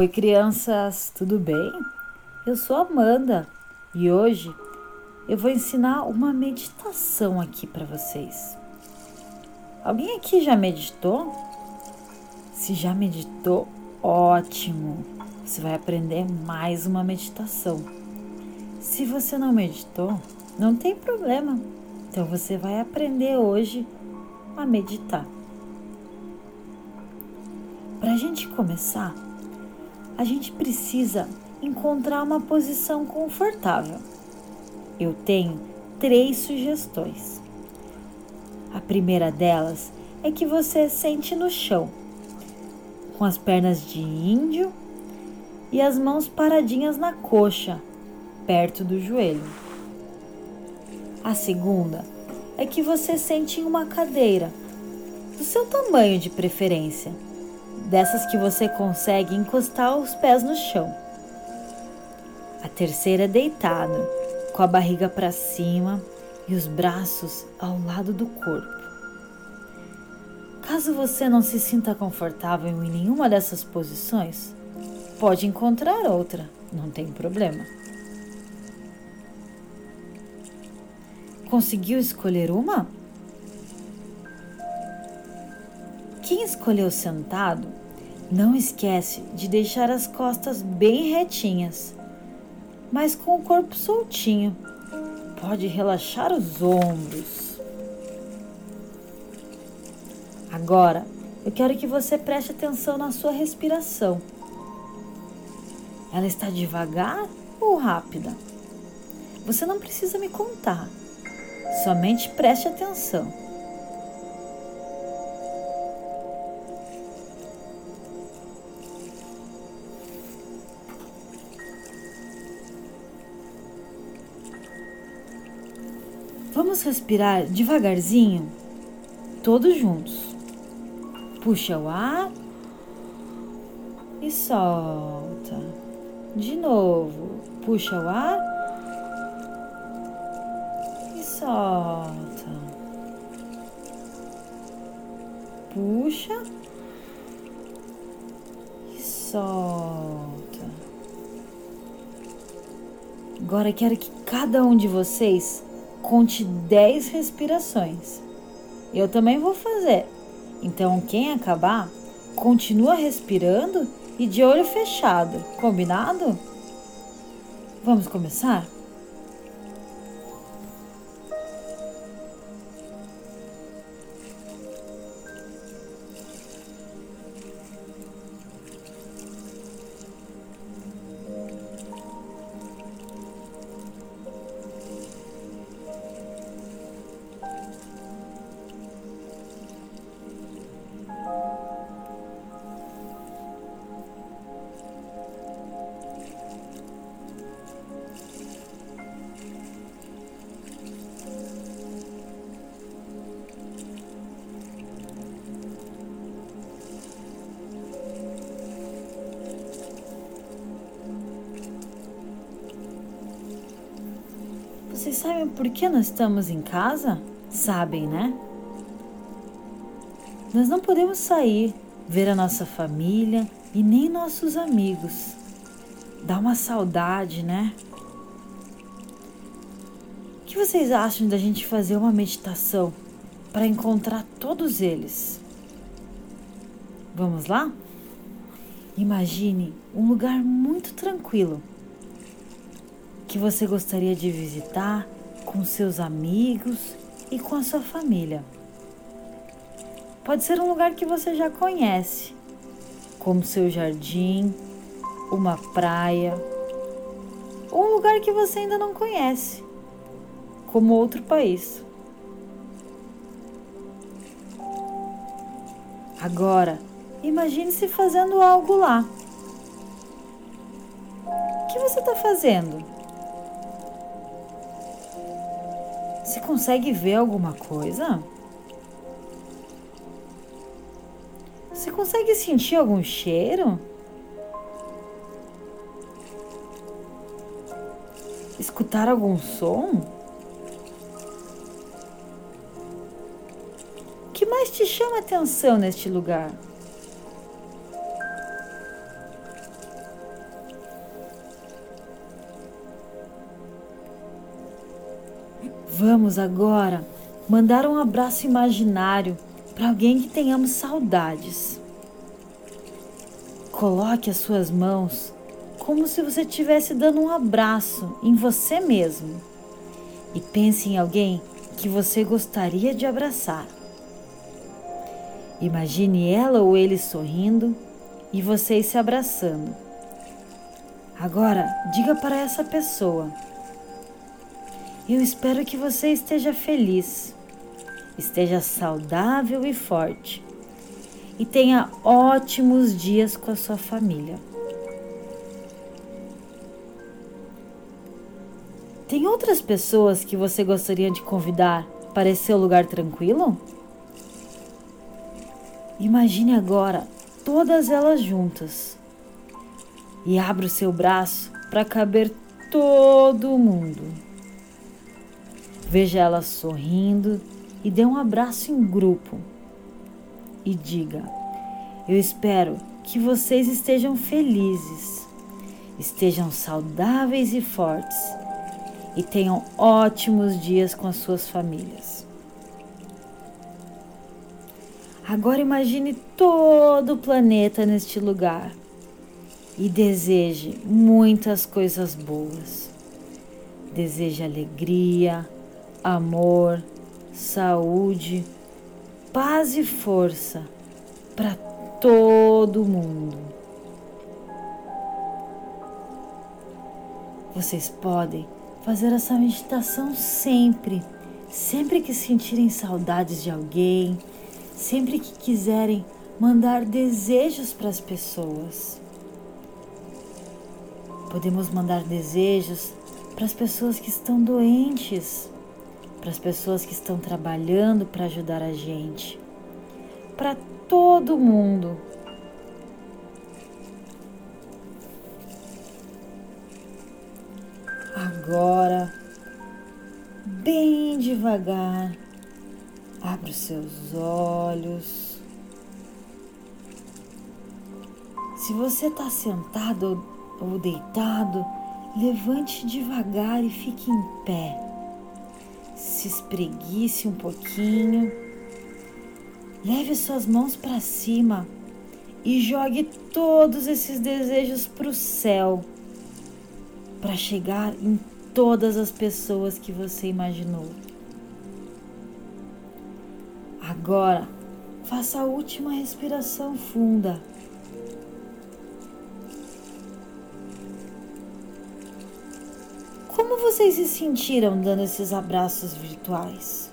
Oi, crianças, tudo bem? Eu sou Amanda e hoje eu vou ensinar uma meditação aqui para vocês. Alguém aqui já meditou? Se já meditou, ótimo! Você vai aprender mais uma meditação. Se você não meditou, não tem problema. Então você vai aprender hoje a meditar. Para a gente começar, a gente precisa encontrar uma posição confortável. Eu tenho três sugestões. A primeira delas é que você sente no chão, com as pernas de índio e as mãos paradinhas na coxa, perto do joelho. A segunda é que você sente em uma cadeira, do seu tamanho de preferência dessas que você consegue encostar os pés no chão. A terceira é deitada, com a barriga para cima e os braços ao lado do corpo. Caso você não se sinta confortável em nenhuma dessas posições, pode encontrar outra, não tem problema. Conseguiu escolher uma? Quem escolheu sentado, não esquece de deixar as costas bem retinhas, mas com o corpo soltinho. Pode relaxar os ombros. Agora, eu quero que você preste atenção na sua respiração. Ela está devagar ou rápida? Você não precisa me contar, somente preste atenção. Vamos respirar devagarzinho, todos juntos. Puxa o ar e solta. De novo, puxa o ar e solta. Puxa e solta. Agora quero que cada um de vocês conte 10 respirações. Eu também vou fazer. Então, quem acabar, continua respirando e de olho fechado. Combinado? Vamos começar? Vocês sabem por que nós estamos em casa? Sabem, né? Nós não podemos sair, ver a nossa família e nem nossos amigos. Dá uma saudade, né? O que vocês acham da gente fazer uma meditação para encontrar todos eles? Vamos lá? Imagine um lugar muito tranquilo que você gostaria de visitar com seus amigos e com a sua família. Pode ser um lugar que você já conhece, como seu jardim, uma praia, ou um lugar que você ainda não conhece, como outro país. Agora, imagine-se fazendo algo lá. O que você está fazendo? Você consegue ver alguma coisa? Você consegue sentir algum cheiro? Escutar algum som? O que mais te chama atenção neste lugar? Vamos agora mandar um abraço imaginário para alguém que tenhamos saudades. Coloque as suas mãos como se você estivesse dando um abraço em você mesmo e pense em alguém que você gostaria de abraçar. Imagine ela ou ele sorrindo e vocês se abraçando. Agora, diga para essa pessoa: Eu espero que você esteja feliz, esteja saudável e forte e tenha ótimos dias com a sua família. Tem outras pessoas que você gostaria de convidar para esse seu lugar tranquilo? Imagine agora todas elas juntas e abra o seu braço para caber todo mundo. Veja elas sorrindo e dê um abraço em grupo e diga: Eu espero que vocês estejam felizes, estejam saudáveis e fortes e tenham ótimos dias com as suas famílias. Agora imagine todo o planeta neste lugar e deseje muitas coisas boas. Deseje alegria, amor, saúde, paz e força para todo mundo. Vocês podem fazer essa meditação sempre, sempre que sentirem saudades de alguém, sempre que quiserem mandar desejos para as pessoas. Podemos mandar desejos para as pessoas que estão doentes, para as pessoas que estão trabalhando para ajudar a gente, para todo mundo. Agora, bem devagar, Abra os seus olhos. Se você está sentado ou deitado, levante devagar e fique em pé. Se espreguice um pouquinho. Leve suas mãos para cima e jogue todos esses desejos para o céu, para chegar em todas as pessoas que você imaginou. Agora, faça a última respiração funda. Como vocês se sentiram dando esses abraços virtuais?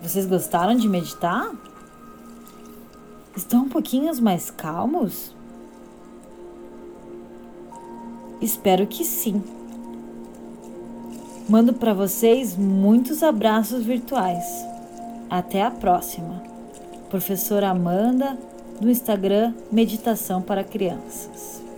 Vocês gostaram de meditar? Estão um pouquinho mais calmos? Espero que sim. Mando para vocês muitos abraços virtuais. Até a próxima. Professora Amanda, do Instagram Meditação para Crianças.